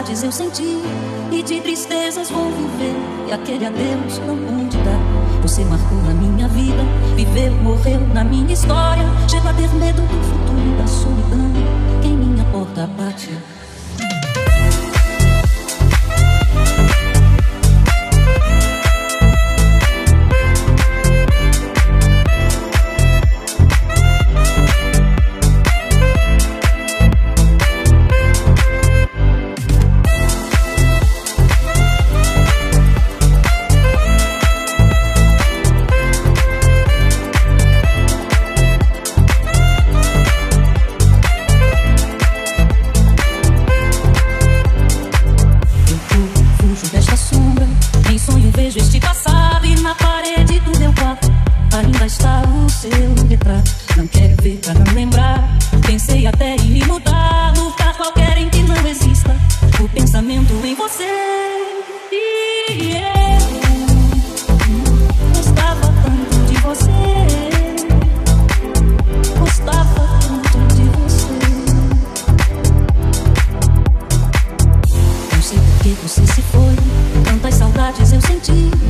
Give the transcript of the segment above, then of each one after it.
saudades eu senti e de tristezas vou viver. E aquele adeus não pude dar. Você marcou na minha vida, viveu, morreu na minha história. Chego a ter medo do futuro e da solidão. Quem minha porta bate. Sua boca te falo bobagem.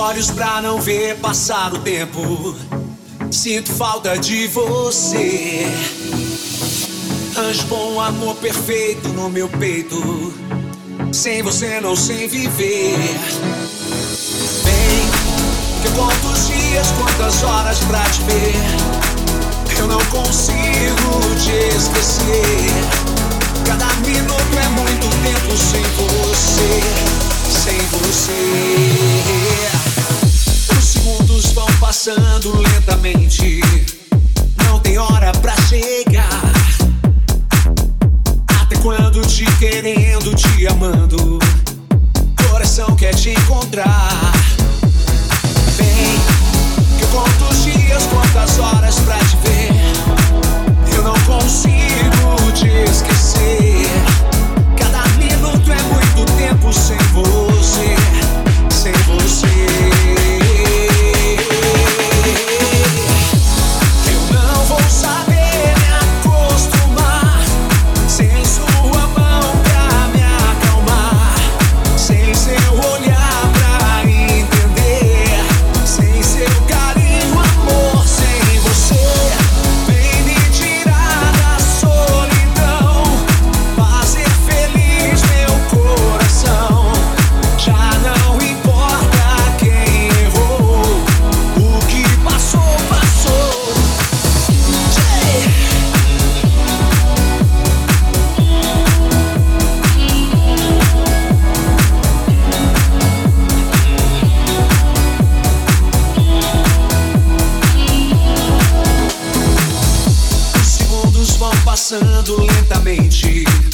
Olhos pra não ver passar o tempo. Sinto falta de você. Anjo bom, amor perfeito no meu peito. Sem você não sei viver. Vem, que eu conto os dias, quantas horas pra te ver. Eu não consigo te esquecer. Cada minuto é muito tempo sem você, sem você. Os segundos vão passando lentamente. Não tem hora pra chegar. Até quando te querendo, te amando. Coração quer te encontrar. Vem, que eu conto os dias, quantas horas pra te ver. Eu não consigo te esquecer. Cada minuto é muito tempo sem você, sem você. Passando lentamente.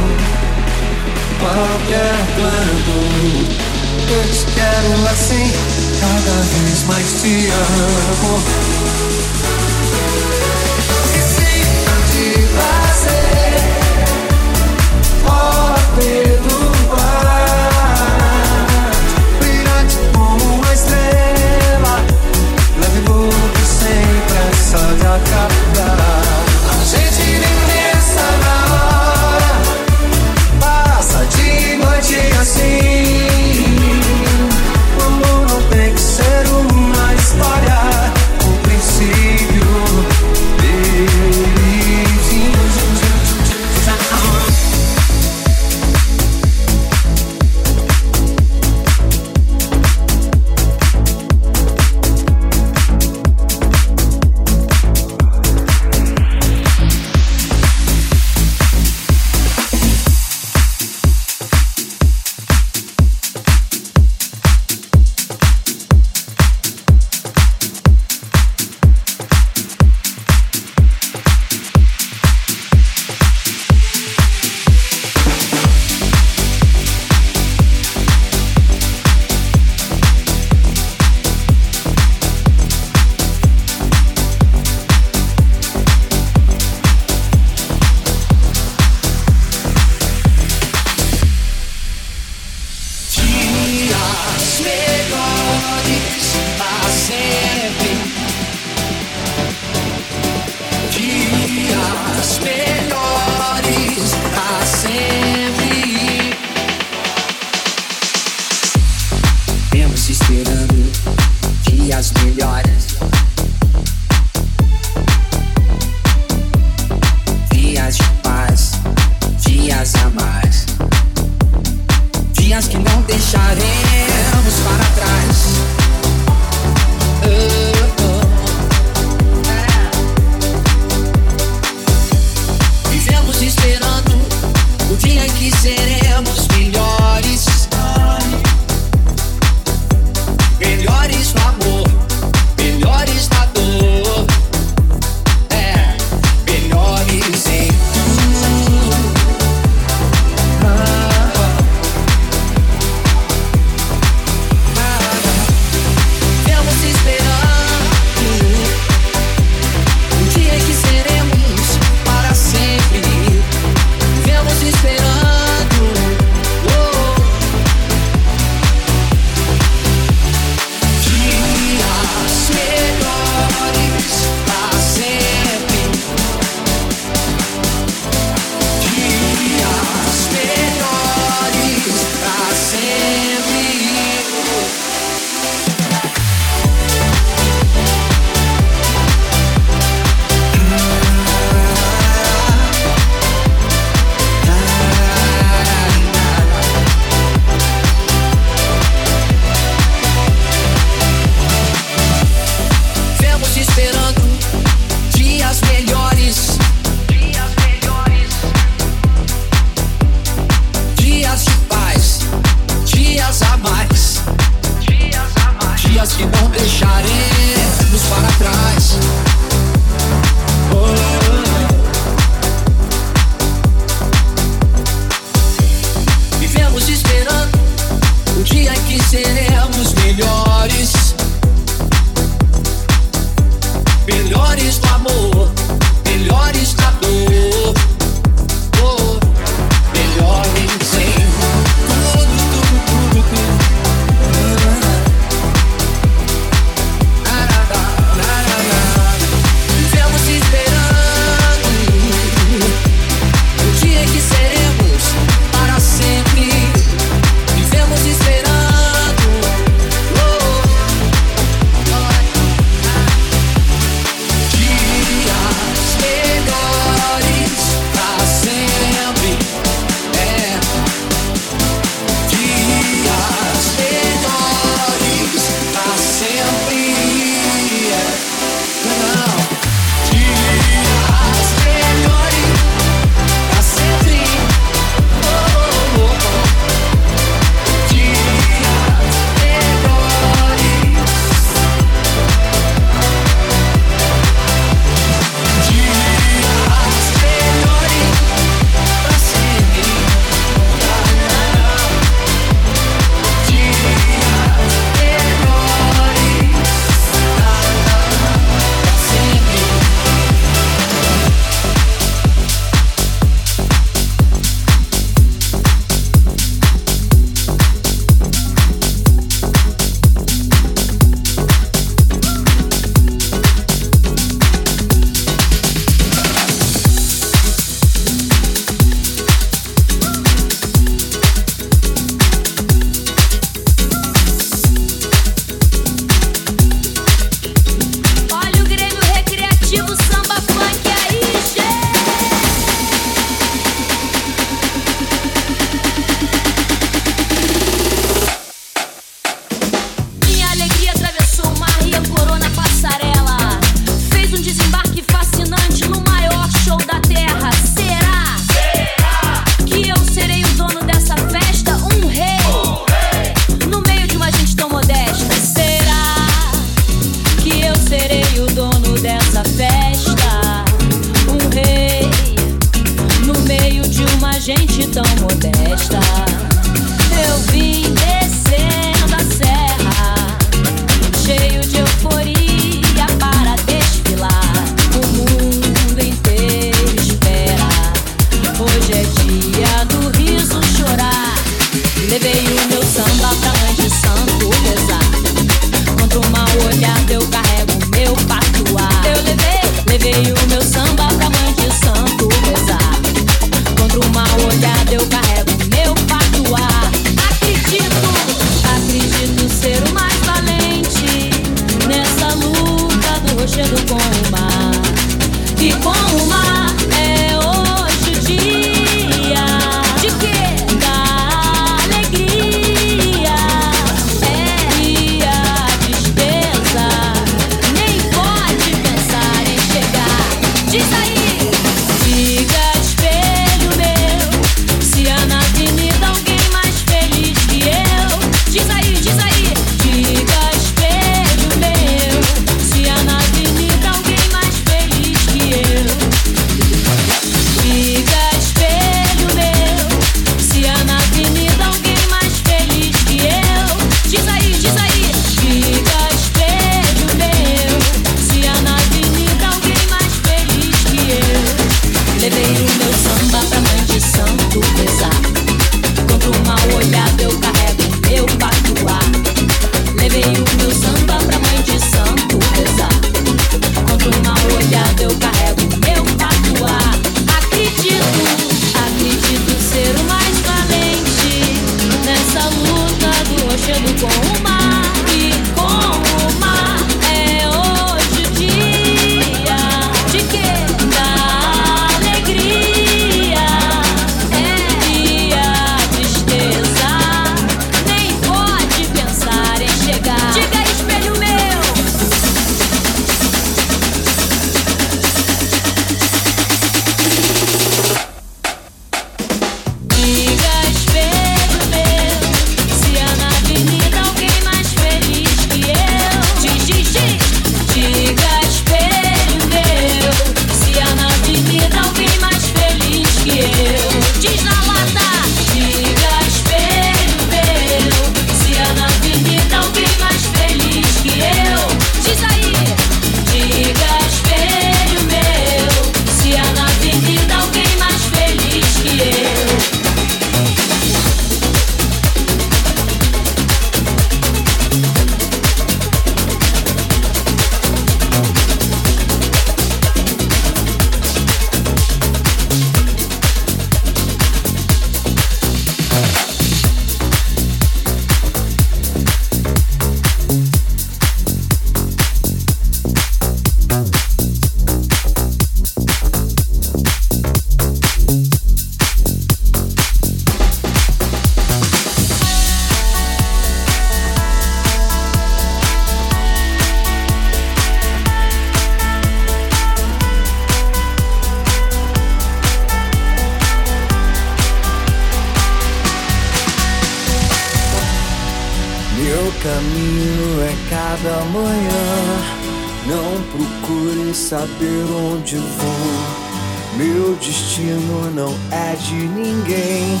onde vou. Meu destino não é de ninguém.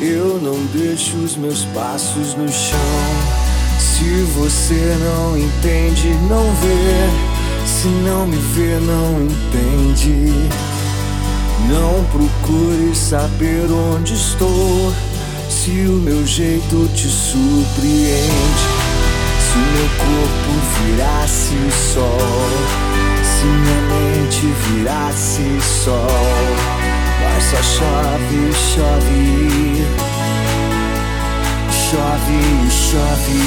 Eu não deixo os meus passos no chão. Se você não entende, não vê. Se não me vê, não entende. Não procure saber onde estou. Se o meu jeito te surpreende. Se o meu corpo virasse o sol. Se minha mente virasse sol, mas só chove, chove, chove, chove.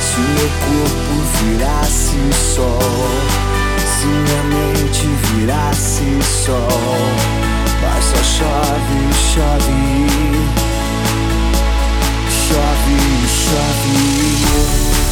Se meu corpo virasse sol, se minha mente virasse sol, mas só chove, chove, chove, chove.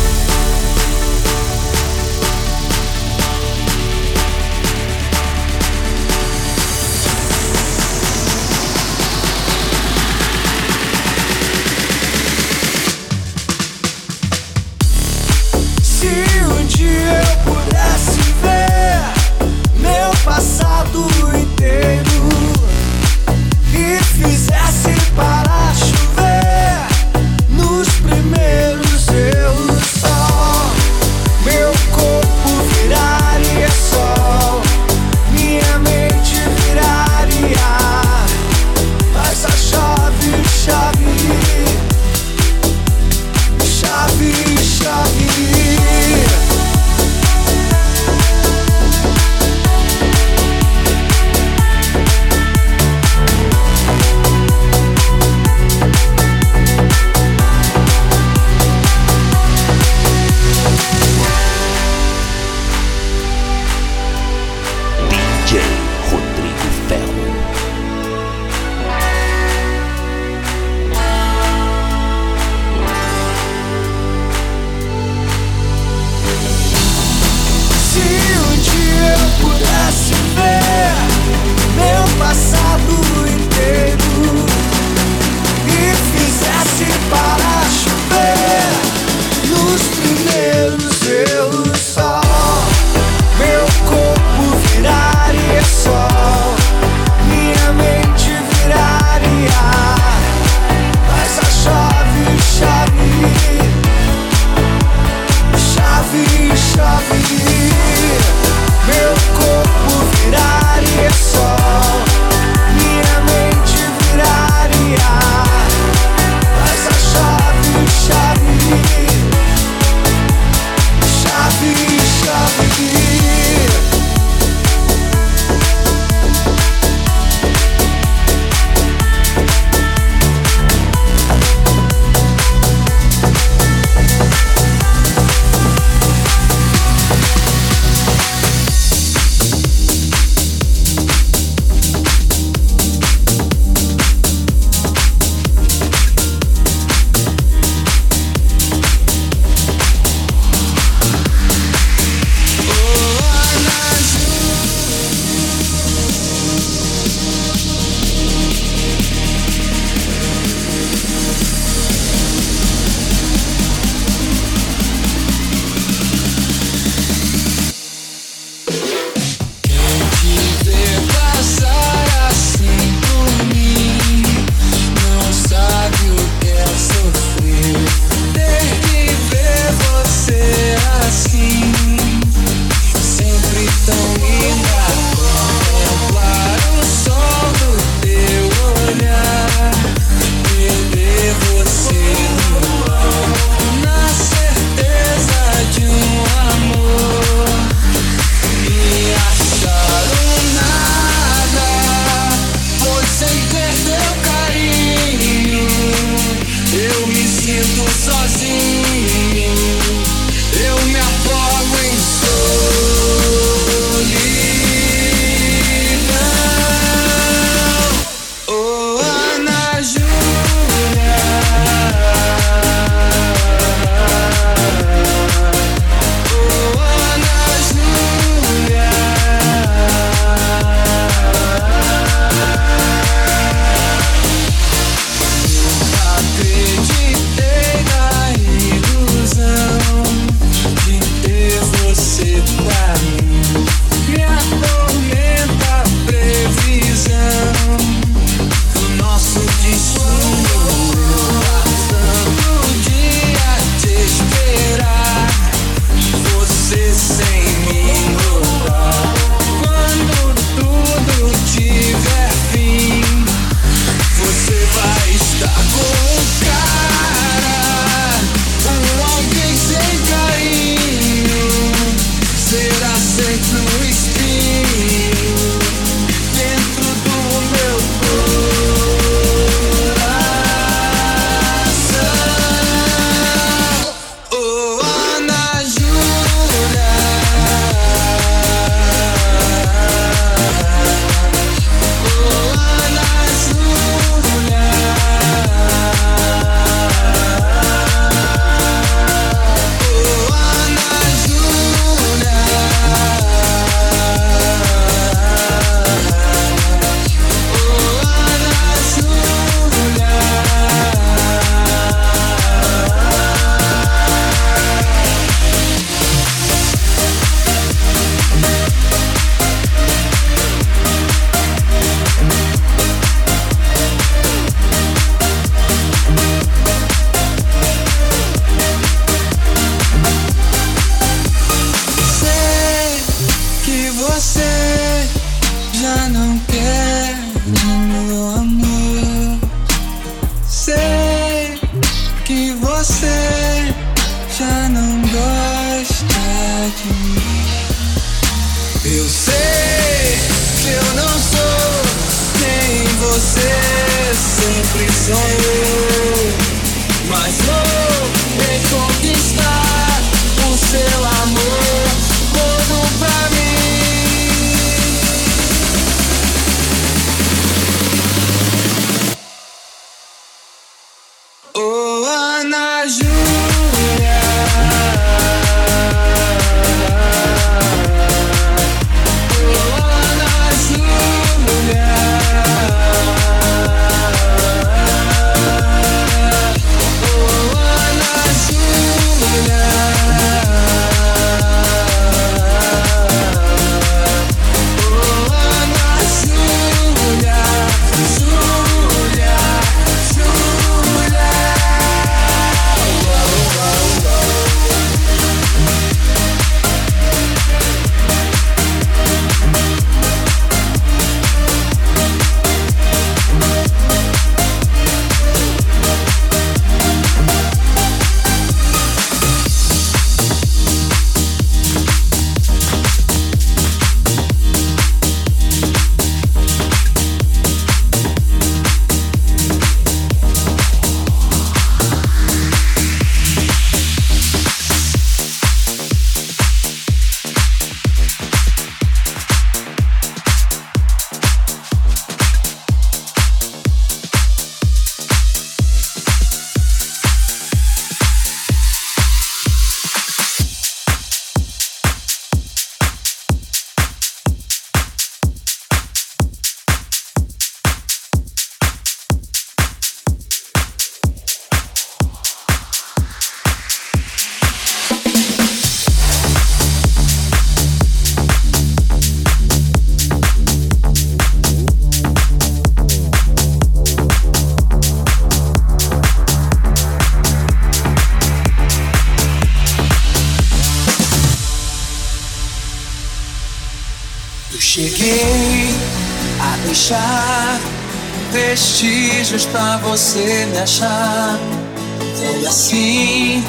Foi assim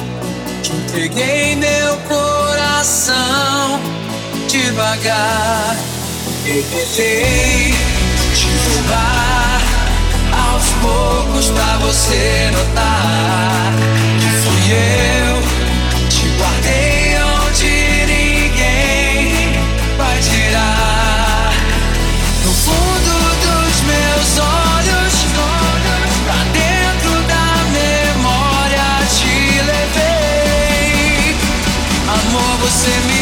que entreguei meu coração devagar. Revelei te roubar aos poucos pra você notar que fui eu. in me.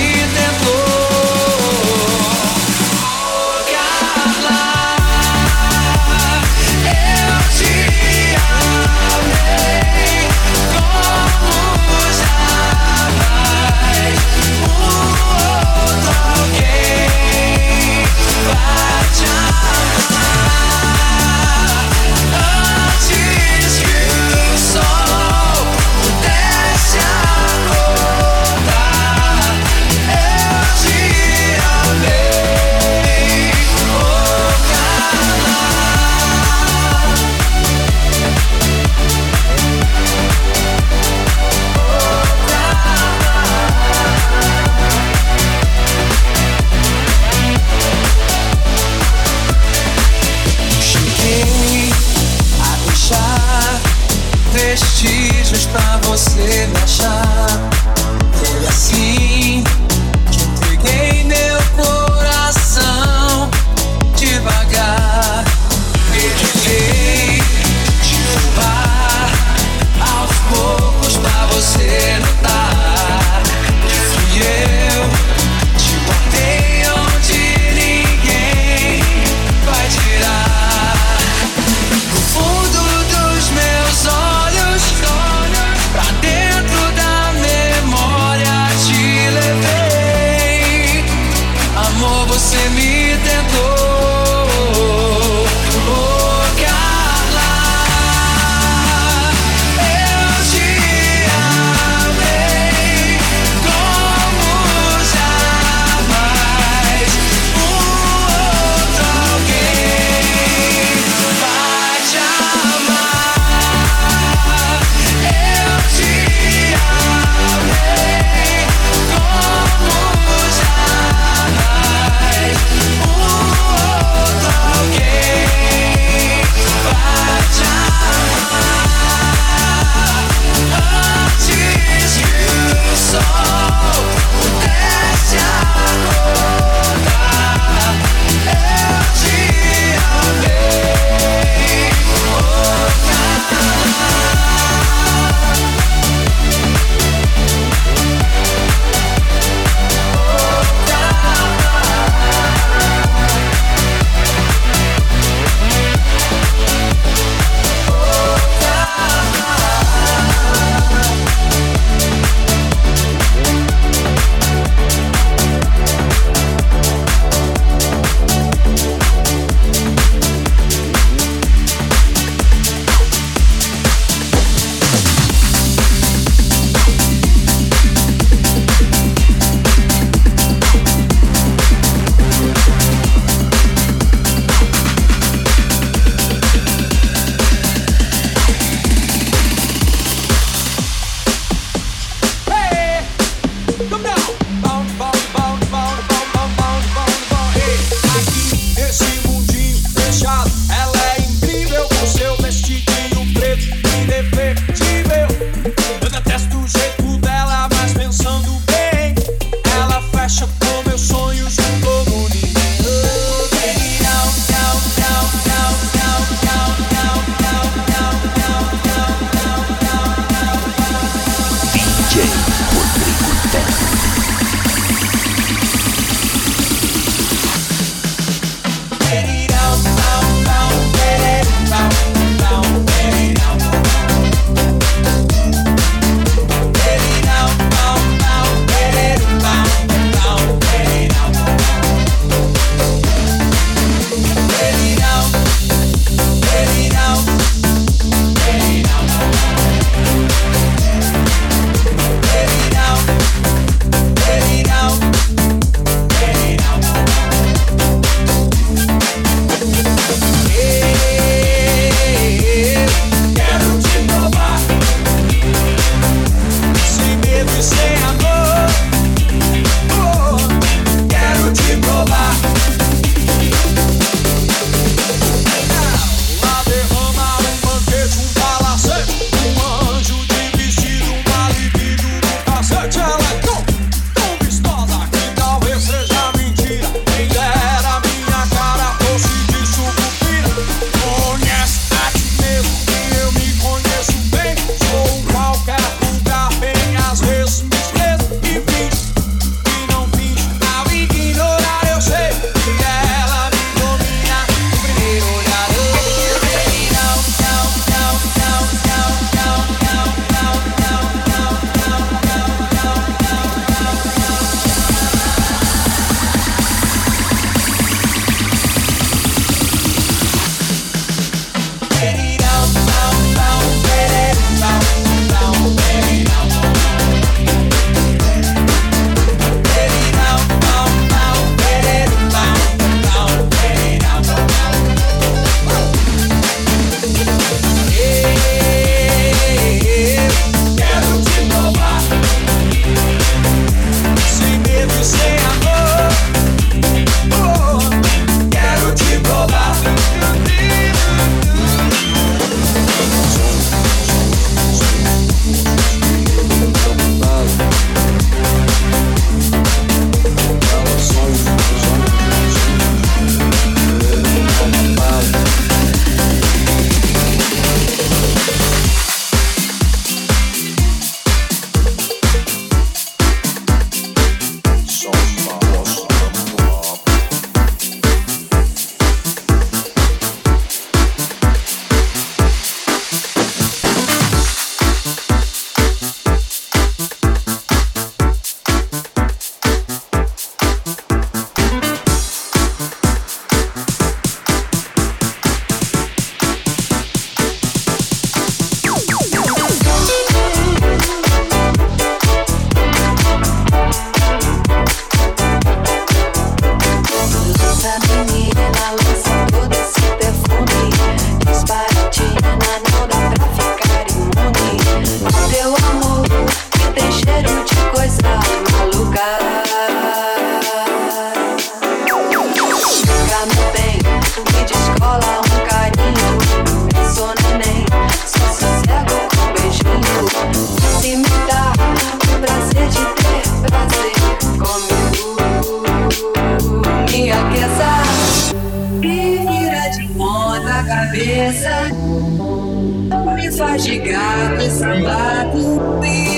in the sure. Gato e sambado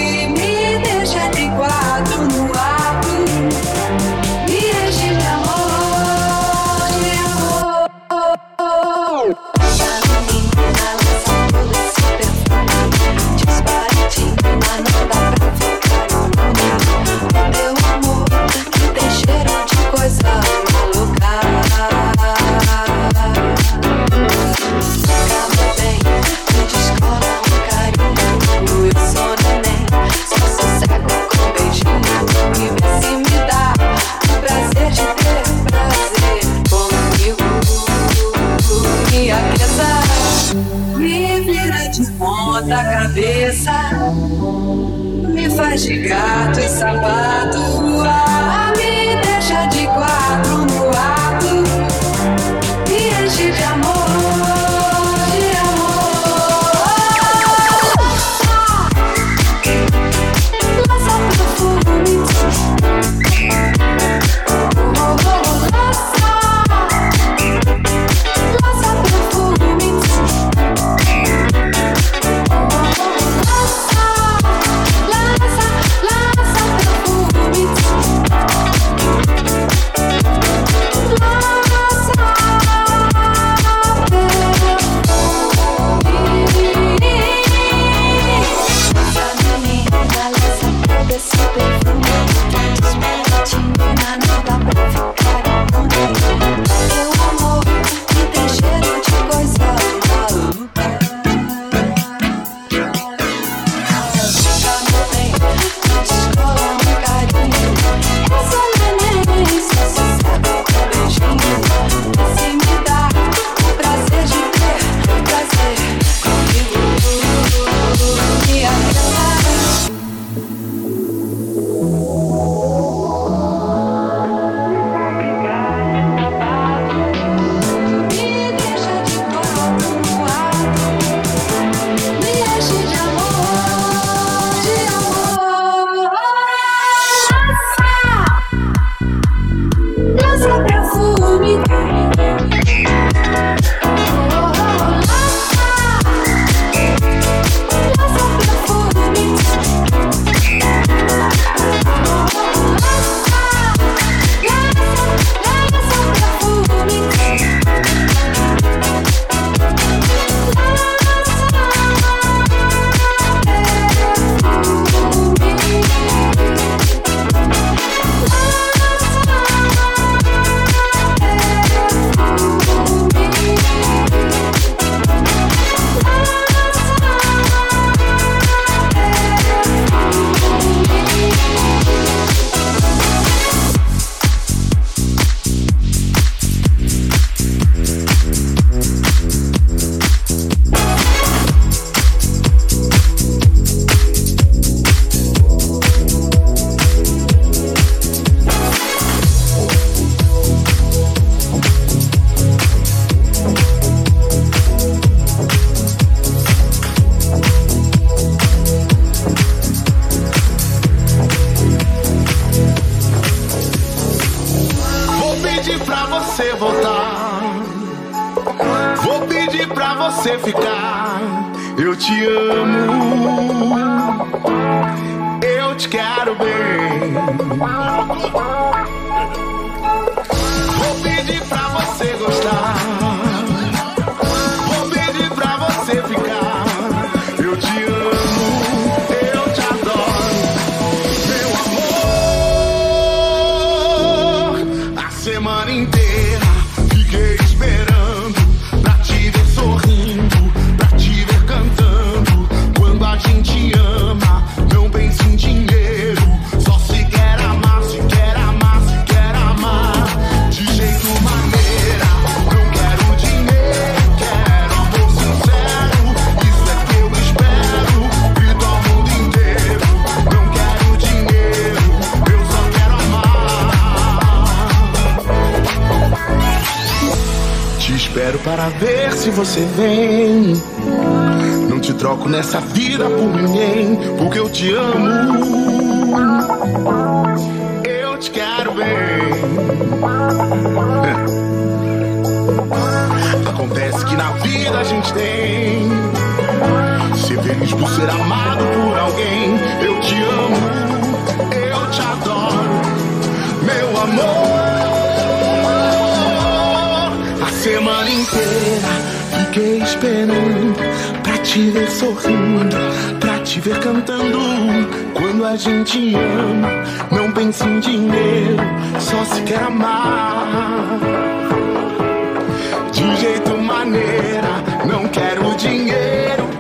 de gato e sapato. Ah, me deixa de quatro você vem. Não te troco nessa vida por ninguém, porque eu te amo. Eu te quero bem. É. Acontece que na vida a gente tem ser feliz por ser amado por te ver sorrindo, pra te ver cantando. Quando a gente ama, não pensa em dinheiro, só se quer amar. De jeito maneira, não quero dinheiro.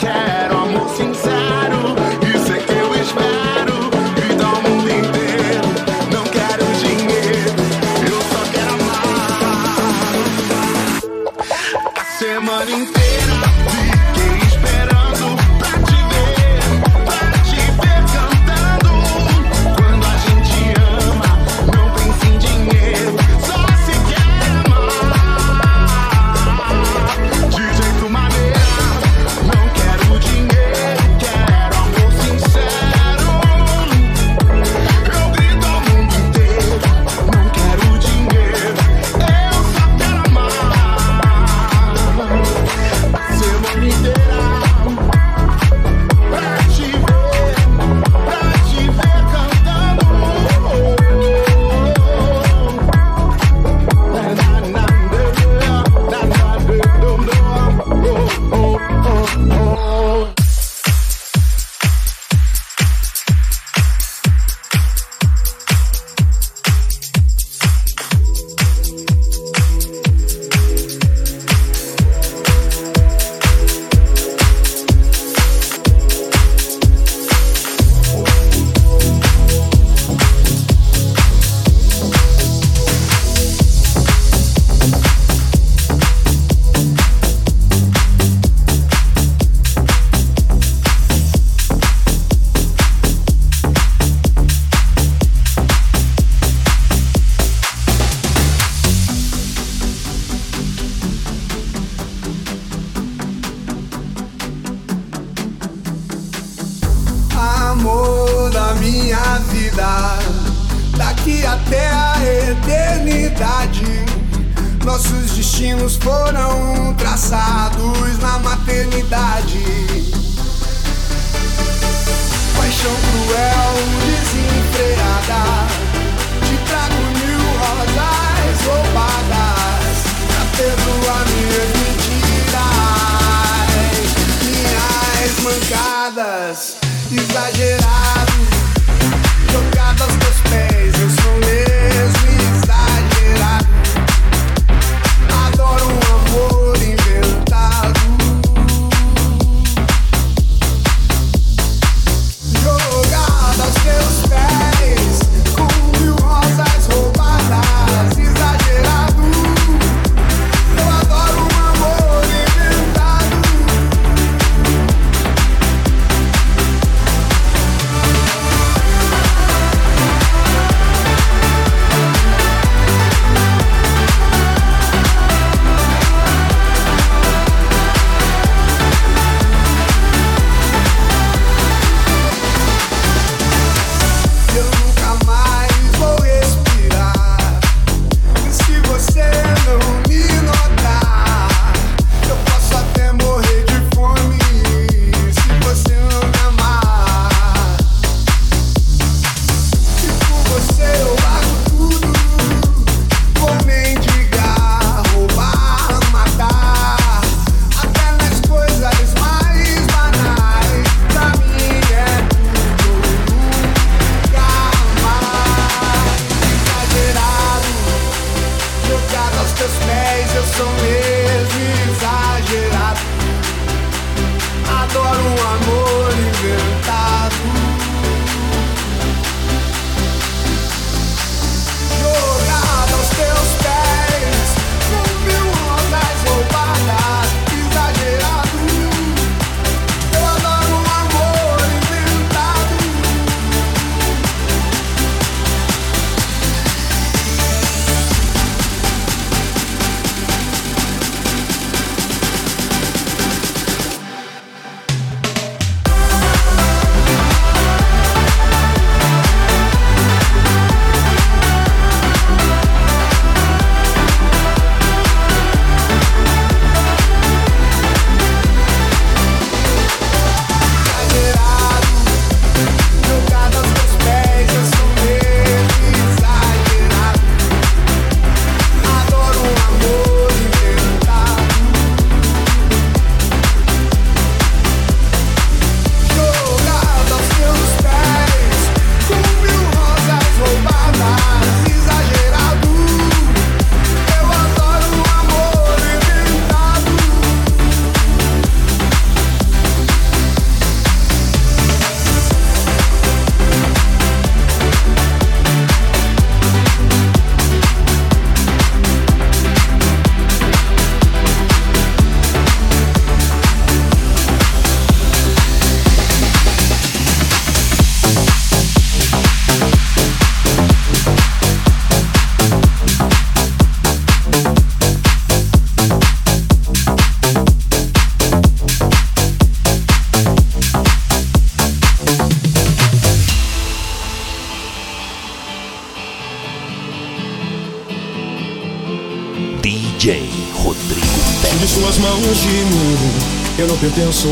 jogadas dos pés.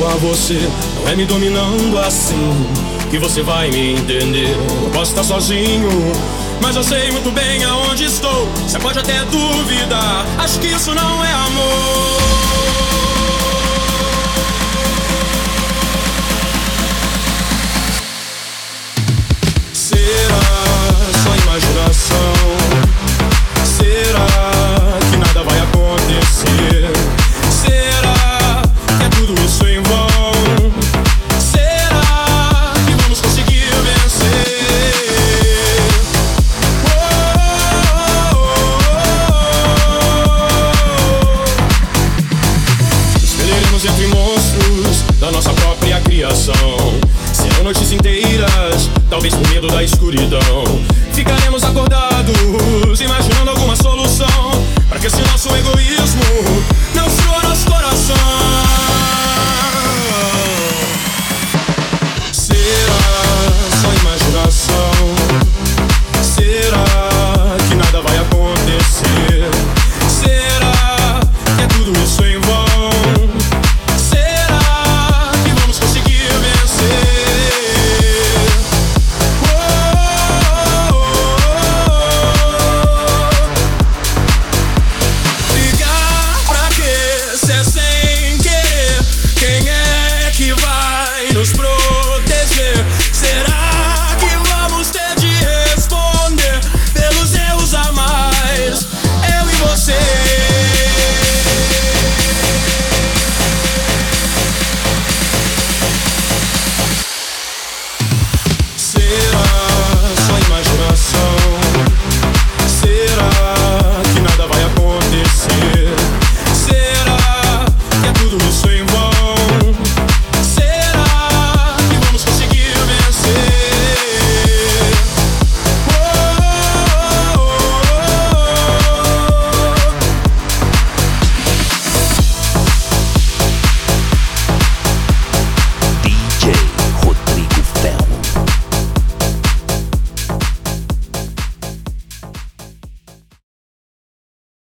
A você. Não é me dominando assim que você vai me entender. Eu posso estar sozinho, mas eu sei muito bem aonde estou. Você pode até duvidar, acho que isso não é amor.